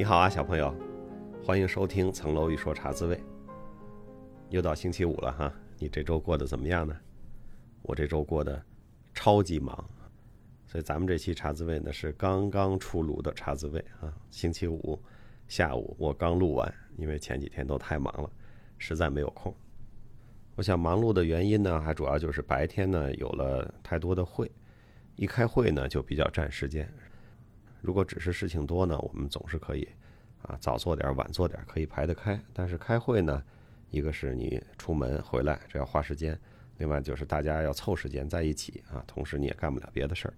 你好啊，小朋友，欢迎收听《层楼一说茶滋味》。又到星期五了哈，你这周过得怎么样呢？我这周过得超级忙，所以咱们这期茶滋味呢是刚刚出炉的茶滋味啊。星期五下午我刚录完，因为前几天都太忙了，实在没有空。我想忙碌的原因呢，还主要就是白天呢有了太多的会，一开会呢就比较占时间。如果只是事情多呢，我们总是可以啊早做点晚做点，可以排得开。但是开会呢，一个是你出门回来这要花时间，另外就是大家要凑时间在一起啊，同时你也干不了别的事儿。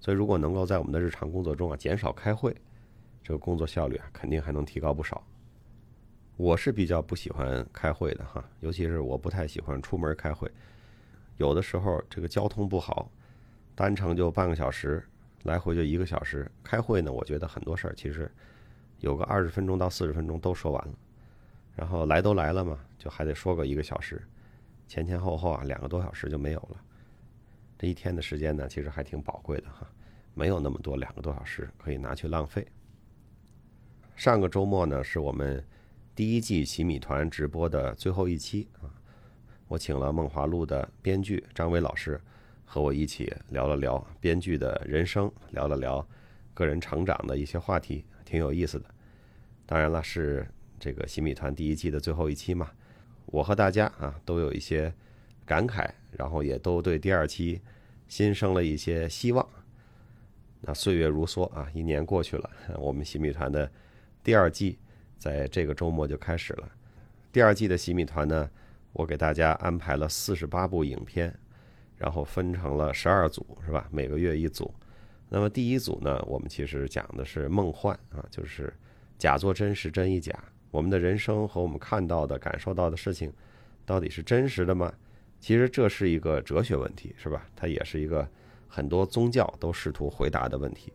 所以如果能够在我们的日常工作中啊减少开会，这个工作效率啊肯定还能提高不少。我是比较不喜欢开会的哈，尤其是我不太喜欢出门开会，有的时候这个交通不好，单程就半个小时，来回就一个小时。开会呢，我觉得很多事儿其实有个二十分钟到四十分钟都说完了，然后来都来了嘛，就还得说个一个小时，前前后后啊两个多小时就没有了。这一天的时间呢，其实还挺宝贵的哈，没有那么多两个多小时可以拿去浪费。上个周末呢，是我们。第一季洗米团直播的最后一期啊，我请了梦华录的编剧张伟老师和我一起聊了聊编剧的人生，聊了聊个人成长的一些话题，挺有意思的。当然了，是这个新米团第一季的最后一期嘛，我和大家啊都有一些感慨，然后也都对第二期新生了一些希望。那岁月如梭啊，一年过去了，我们新米团的第二季。在这个周末就开始了，第二季的新米团呢，我给大家安排了四十八部影片，然后分成了十二组，是吧？每个月一组。那么第一组呢，我们其实讲的是梦幻啊，就是假作真实，真亦假。我们的人生和我们看到的、感受到的事情，到底是真实的吗？其实这是一个哲学问题，是吧？它也是一个很多宗教都试图回答的问题。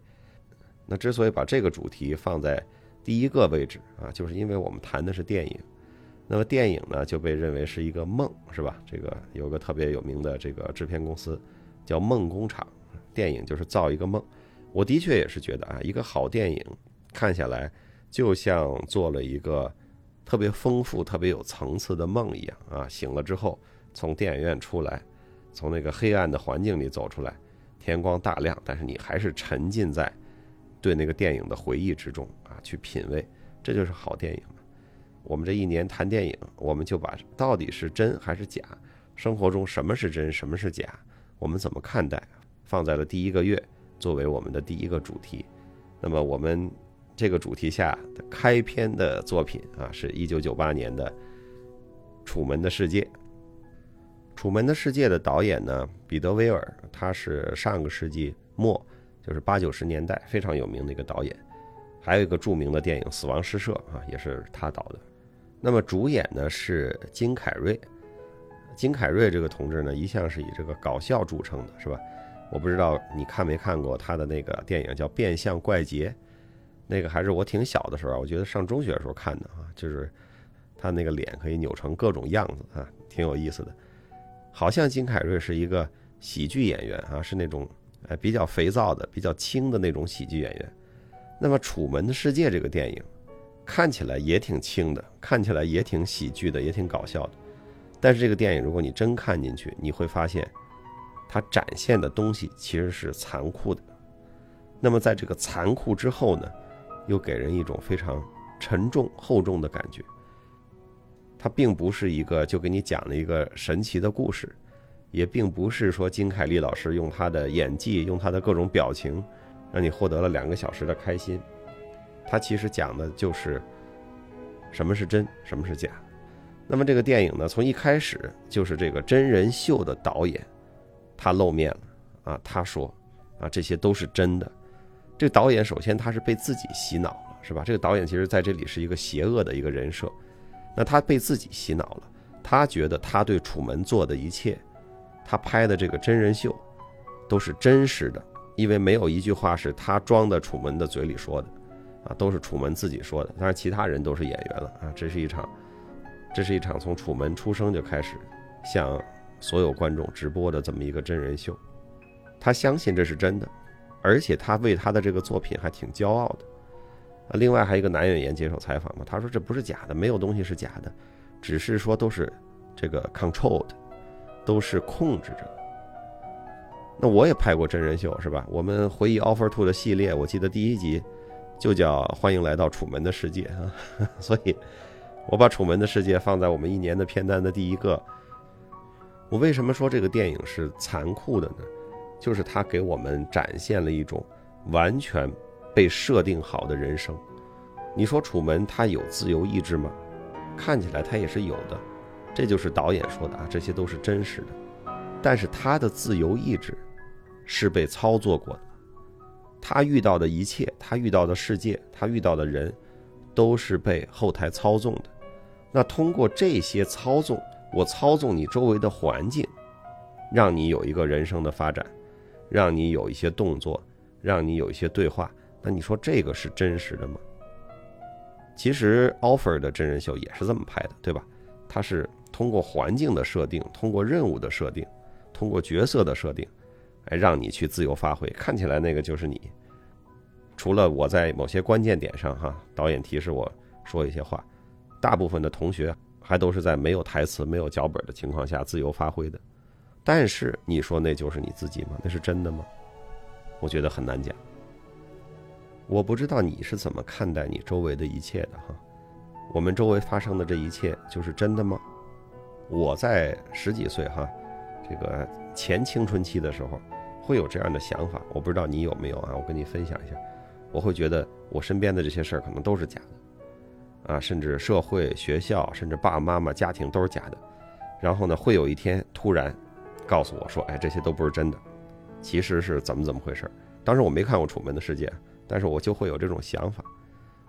那之所以把这个主题放在第一个位置啊，就是因为我们谈的是电影，那么电影呢就被认为是一个梦，是吧？这个有个特别有名的这个制片公司叫梦工厂，电影就是造一个梦。我的确也是觉得啊，一个好电影看下来就像做了一个特别丰富、特别有层次的梦一样啊。醒了之后从电影院出来，从那个黑暗的环境里走出来，天光大亮，但是你还是沉浸在。对那个电影的回忆之中啊，去品味，这就是好电影。我们这一年谈电影，我们就把到底是真还是假，生活中什么是真，什么是假，我们怎么看待，放在了第一个月作为我们的第一个主题。那么我们这个主题下的开篇的作品啊，是一九九八年的《楚门的世界》。《楚门的世界》的导演呢，彼得·威尔，他是上个世纪末。就是八九十年代非常有名的一个导演，还有一个著名的电影《死亡诗社》啊，也是他导的。那么主演呢是金凯瑞，金凯瑞这个同志呢一向是以这个搞笑著称的，是吧？我不知道你看没看过他的那个电影叫《变相怪杰》，那个还是我挺小的时候，我觉得上中学的时候看的啊，就是他那个脸可以扭成各种样子啊，挺有意思的。好像金凯瑞是一个喜剧演员啊，是那种。哎，比较肥皂的、比较轻的那种喜剧演员。那么，《楚门的世界》这个电影看起来也挺轻的，看起来也挺喜剧的，也挺搞笑的。但是，这个电影如果你真看进去，你会发现，它展现的东西其实是残酷的。那么，在这个残酷之后呢，又给人一种非常沉重厚重的感觉。它并不是一个就给你讲了一个神奇的故事。也并不是说金凯利老师用他的演技，用他的各种表情，让你获得了两个小时的开心。他其实讲的就是什么是真，什么是假。那么这个电影呢，从一开始就是这个真人秀的导演，他露面了啊，他说啊，这些都是真的。这个导演首先他是被自己洗脑了，是吧？这个导演其实在这里是一个邪恶的一个人设。那他被自己洗脑了，他觉得他对楚门做的一切。他拍的这个真人秀，都是真实的，因为没有一句话是他装的楚门的嘴里说的，啊，都是楚门自己说的。当然，其他人都是演员了啊。这是一场，这是一场从楚门出生就开始向所有观众直播的这么一个真人秀。他相信这是真的，而且他为他的这个作品还挺骄傲的。啊，另外还有一个男演员接受采访嘛，他说这不是假的，没有东西是假的，只是说都是这个 controlled，都是控制着。那我也拍过真人秀是吧？我们回忆 Offer Two 的系列，我记得第一集就叫《欢迎来到楚门的世界》啊，所以我把《楚门的世界》放在我们一年的片单的第一个。我为什么说这个电影是残酷的呢？就是它给我们展现了一种完全被设定好的人生。你说楚门他有自由意志吗？看起来他也是有的，这就是导演说的啊，这些都是真实的。但是他的自由意志是被操作过的，他遇到的一切，他遇到的世界，他遇到的人，都是被后台操纵的。那通过这些操纵。我操纵你周围的环境，让你有一个人生的发展，让你有一些动作，让你有一些对话。那你说这个是真实的吗？其实 offer 的真人秀也是这么拍的，对吧？它是通过环境的设定，通过任务的设定，通过角色的设定，哎，让你去自由发挥。看起来那个就是你。除了我在某些关键点上，哈，导演提示我说一些话，大部分的同学。还都是在没有台词、没有脚本的情况下自由发挥的，但是你说那就是你自己吗？那是真的吗？我觉得很难讲。我不知道你是怎么看待你周围的一切的哈。我们周围发生的这一切就是真的吗？我在十几岁哈，这个前青春期的时候会有这样的想法，我不知道你有没有啊？我跟你分享一下，我会觉得我身边的这些事儿可能都是假的。啊，甚至社会、学校，甚至爸爸妈妈、家庭都是假的。然后呢，会有一天突然告诉我说：“哎，这些都不是真的，其实是怎么怎么回事？”当时我没看过《楚门的世界》，但是我就会有这种想法。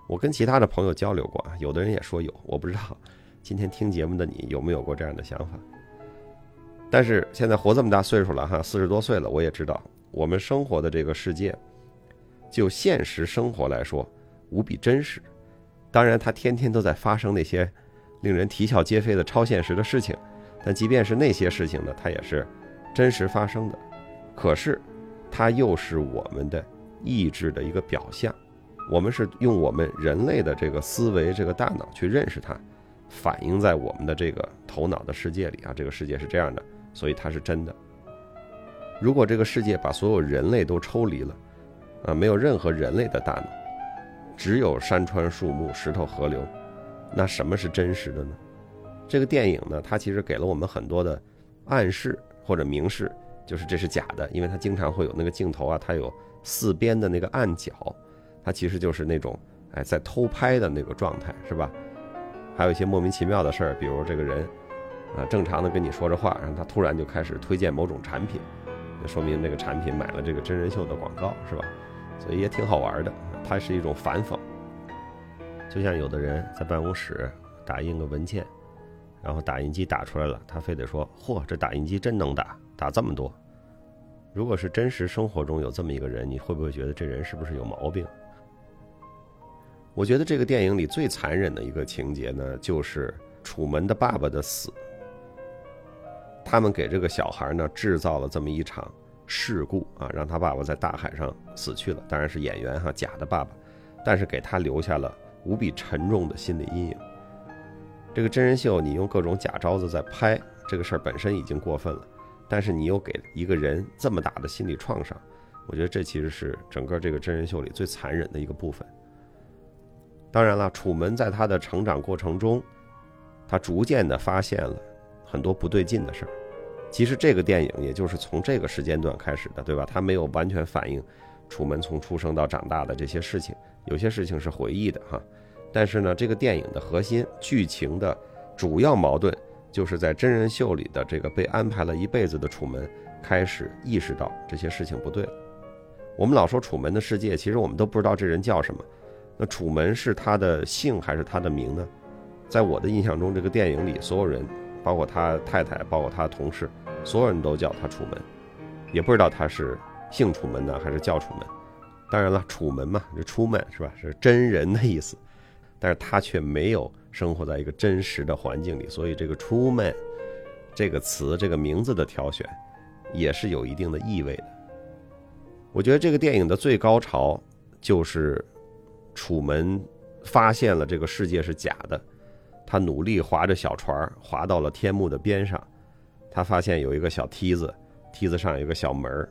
我跟其他的朋友交流过啊，有的人也说有，我不知道今天听节目的你有没有过这样的想法。但是现在活这么大岁数了哈，四十多岁了，我也知道我们生活的这个世界，就现实生活来说，无比真实。当然，它天天都在发生那些令人啼笑皆非的超现实的事情，但即便是那些事情呢，它也是真实发生的。可是，它又是我们的意志的一个表象。我们是用我们人类的这个思维、这个大脑去认识它，反映在我们的这个头脑的世界里啊。这个世界是这样的，所以它是真的。如果这个世界把所有人类都抽离了，啊，没有任何人类的大脑。只有山川树木、石头河流，那什么是真实的呢？这个电影呢，它其实给了我们很多的暗示或者明示，就是这是假的，因为它经常会有那个镜头啊，它有四边的那个暗角，它其实就是那种哎在偷拍的那个状态，是吧？还有一些莫名其妙的事儿，比如这个人啊正常的跟你说着话，然后他突然就开始推荐某种产品，就说明那个产品买了这个真人秀的广告，是吧？所以也挺好玩的。它是一种反讽，就像有的人在办公室打印个文件，然后打印机打出来了，他非得说：“嚯，这打印机真能打，打这么多。”如果是真实生活中有这么一个人，你会不会觉得这人是不是有毛病？我觉得这个电影里最残忍的一个情节呢，就是楚门的爸爸的死。他们给这个小孩呢制造了这么一场。事故啊，让他爸爸在大海上死去了，当然是演员哈，假的爸爸，但是给他留下了无比沉重的心理阴影。这个真人秀，你用各种假招子在拍，这个事儿本身已经过分了，但是你又给一个人这么大的心理创伤，我觉得这其实是整个这个真人秀里最残忍的一个部分。当然了，楚门在他的成长过程中，他逐渐的发现了很多不对劲的事儿。其实这个电影也就是从这个时间段开始的，对吧？它没有完全反映楚门从出生到长大的这些事情，有些事情是回忆的哈。但是呢，这个电影的核心剧情的主要矛盾，就是在真人秀里的这个被安排了一辈子的楚门开始意识到这些事情不对了。我们老说楚门的世界，其实我们都不知道这人叫什么。那楚门是他的姓还是他的名呢？在我的印象中，这个电影里所有人，包括他太太，包括他的同事。所有人都叫他楚门，也不知道他是姓楚门呢，还是叫楚门。当然了，楚门嘛，这出门是吧？是真人的意思，但是他却没有生活在一个真实的环境里，所以这个出门这个词、这个名字的挑选，也是有一定的意味的。我觉得这个电影的最高潮就是楚门发现了这个世界是假的，他努力划着小船划到了天幕的边上，他发现有一个小梯子，梯子上有一个小门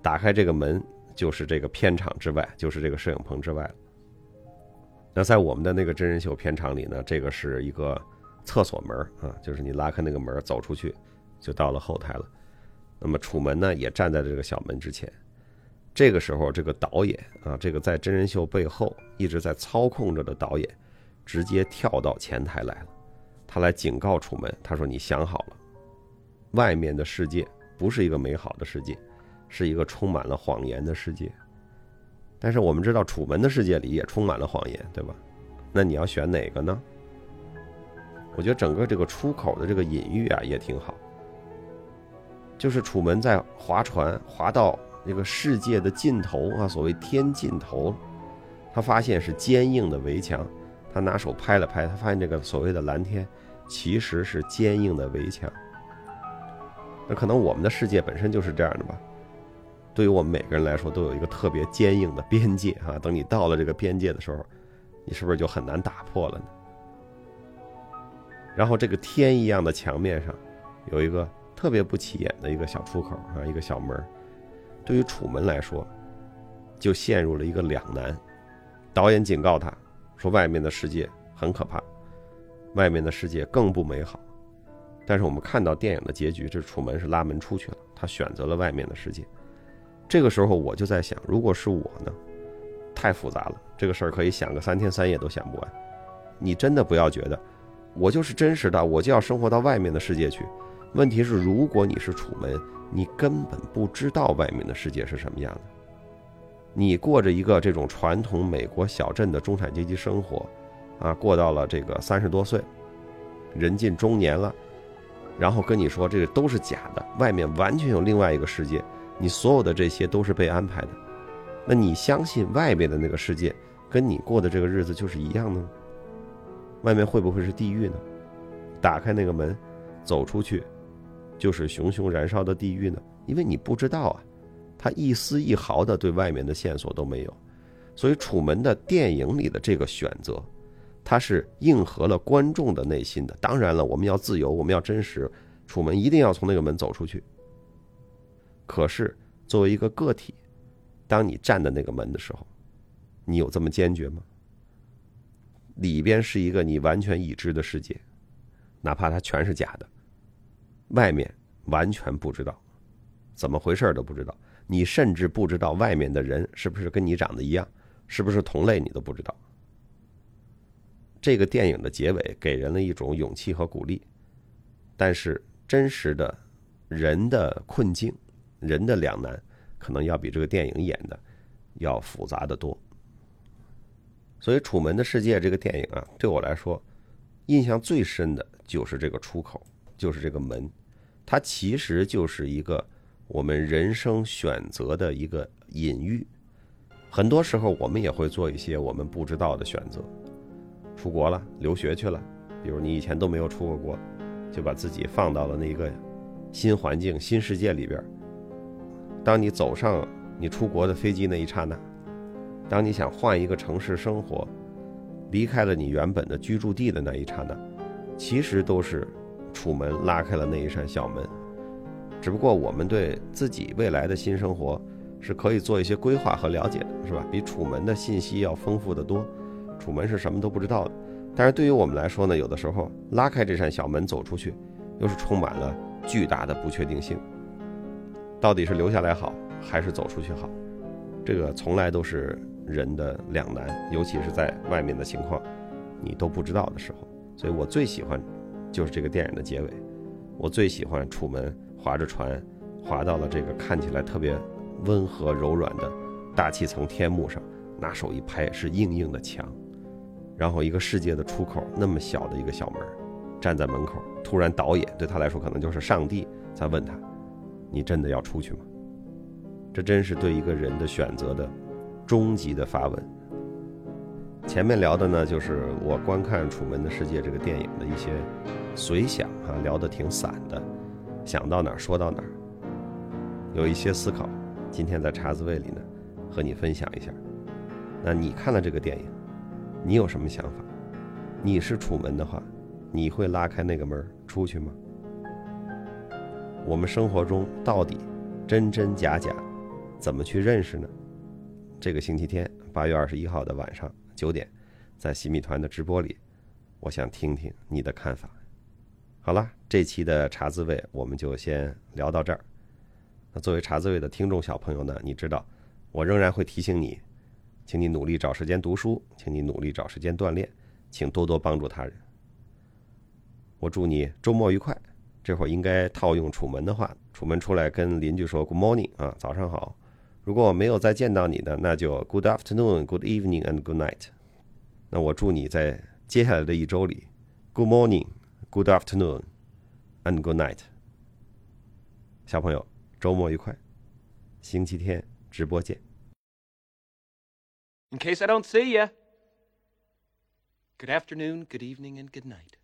打开这个门就是这个片场之外，就是这个摄影棚之外。那在我们的那个真人秀片场里呢，这个是一个厕所门啊，就是你拉开那个门走出去，就到了后台了。那么楚门呢也站在这个小门之前。这个时候，这个导演啊，这个在真人秀背后一直在操控着的导演，直接跳到前台来了。他来警告楚门，他说：“你想好了，外面的世界不是一个美好的世界，是一个充满了谎言的世界。但是我们知道，楚门的世界里也充满了谎言，对吧？那你要选哪个呢？我觉得整个这个出口的这个隐喻啊，也挺好。就是楚门在划船，划到。”这个世界的尽头啊，所谓天尽头，他发现是坚硬的围墙。他拿手拍了拍，他发现这个所谓的蓝天，其实是坚硬的围墙。那可能我们的世界本身就是这样的吧？对于我们每个人来说，都有一个特别坚硬的边界啊。等你到了这个边界的时候，你是不是就很难打破了呢？然后这个天一样的墙面上，有一个特别不起眼的一个小出口啊，一个小门。对于楚门来说，就陷入了一个两难。导演警告他说：“外面的世界很可怕，外面的世界更不美好。”但是我们看到电影的结局，这楚门是拉门出去了，他选择了外面的世界。这个时候我就在想，如果是我呢？太复杂了，这个事儿可以想个三天三夜都想不完。你真的不要觉得，我就是真实的，我就要生活到外面的世界去。问题是，如果你是楚门。你根本不知道外面的世界是什么样的。你过着一个这种传统美国小镇的中产阶级生活，啊，过到了这个三十多岁，人近中年了，然后跟你说这个都是假的，外面完全有另外一个世界，你所有的这些都是被安排的。那你相信外面的那个世界跟你过的这个日子就是一样的吗？外面会不会是地狱呢？打开那个门，走出去。就是熊熊燃烧的地狱呢？因为你不知道啊，他一丝一毫的对外面的线索都没有，所以楚门的电影里的这个选择，他是应和了观众的内心的。当然了，我们要自由，我们要真实，楚门一定要从那个门走出去。可是作为一个个体，当你站在那个门的时候，你有这么坚决吗？里边是一个你完全已知的世界，哪怕它全是假的。外面完全不知道，怎么回事都不知道。你甚至不知道外面的人是不是跟你长得一样，是不是同类，你都不知道。这个电影的结尾给人了一种勇气和鼓励，但是真实的人的困境、人的两难，可能要比这个电影演的要复杂的多。所以，《楚门的世界》这个电影啊，对我来说，印象最深的就是这个出口。就是这个门，它其实就是一个我们人生选择的一个隐喻。很多时候，我们也会做一些我们不知道的选择，出国了，留学去了。比如你以前都没有出过国，就把自己放到了那个新环境、新世界里边。当你走上你出国的飞机那一刹那，当你想换一个城市生活，离开了你原本的居住地的那一刹那，其实都是。楚门拉开了那一扇小门，只不过我们对自己未来的新生活是可以做一些规划和了解的，是吧？比楚门的信息要丰富的多。楚门是什么都不知道的，但是对于我们来说呢，有的时候拉开这扇小门走出去，又是充满了巨大的不确定性。到底是留下来好，还是走出去好？这个从来都是人的两难，尤其是在外面的情况你都不知道的时候。所以我最喜欢。就是这个电影的结尾，我最喜欢楚门划着船，划到了这个看起来特别温和柔软的大气层天幕上，拿手一拍是硬硬的墙，然后一个世界的出口那么小的一个小门，站在门口，突然导演对他来说可能就是上帝在问他：“你真的要出去吗？”这真是对一个人的选择的终极的发问。前面聊的呢，就是我观看《楚门的世界》这个电影的一些随想啊，聊得挺散的，想到哪儿说到哪儿，有一些思考，今天在茶滋味里呢，和你分享一下。那你看了这个电影，你有什么想法？你是楚门的话，你会拉开那个门出去吗？我们生活中到底真真假假，怎么去认识呢？这个星期天八月二十一号的晚上九点，在洗米团的直播里，我想听听你的看法。好了，这期的茶滋味我们就先聊到这儿。那作为茶滋味的听众小朋友呢，你知道，我仍然会提醒你，请你努力找时间读书，请你努力找时间锻炼，请多多帮助他人。我祝你周末愉快。这会儿应该套用楚门的话，楚门出来跟邻居说 “Good morning” 啊，早上好。如果我没有再见到你的，那就 “Good afternoon”、“Good evening” and “Good night”。那我祝你在接下来的一周里，“Good morning”、“Good afternoon” and “Good night”。小朋友，周末愉快，星期天直播见。In case I don't see you, good afternoon, good evening, and good night.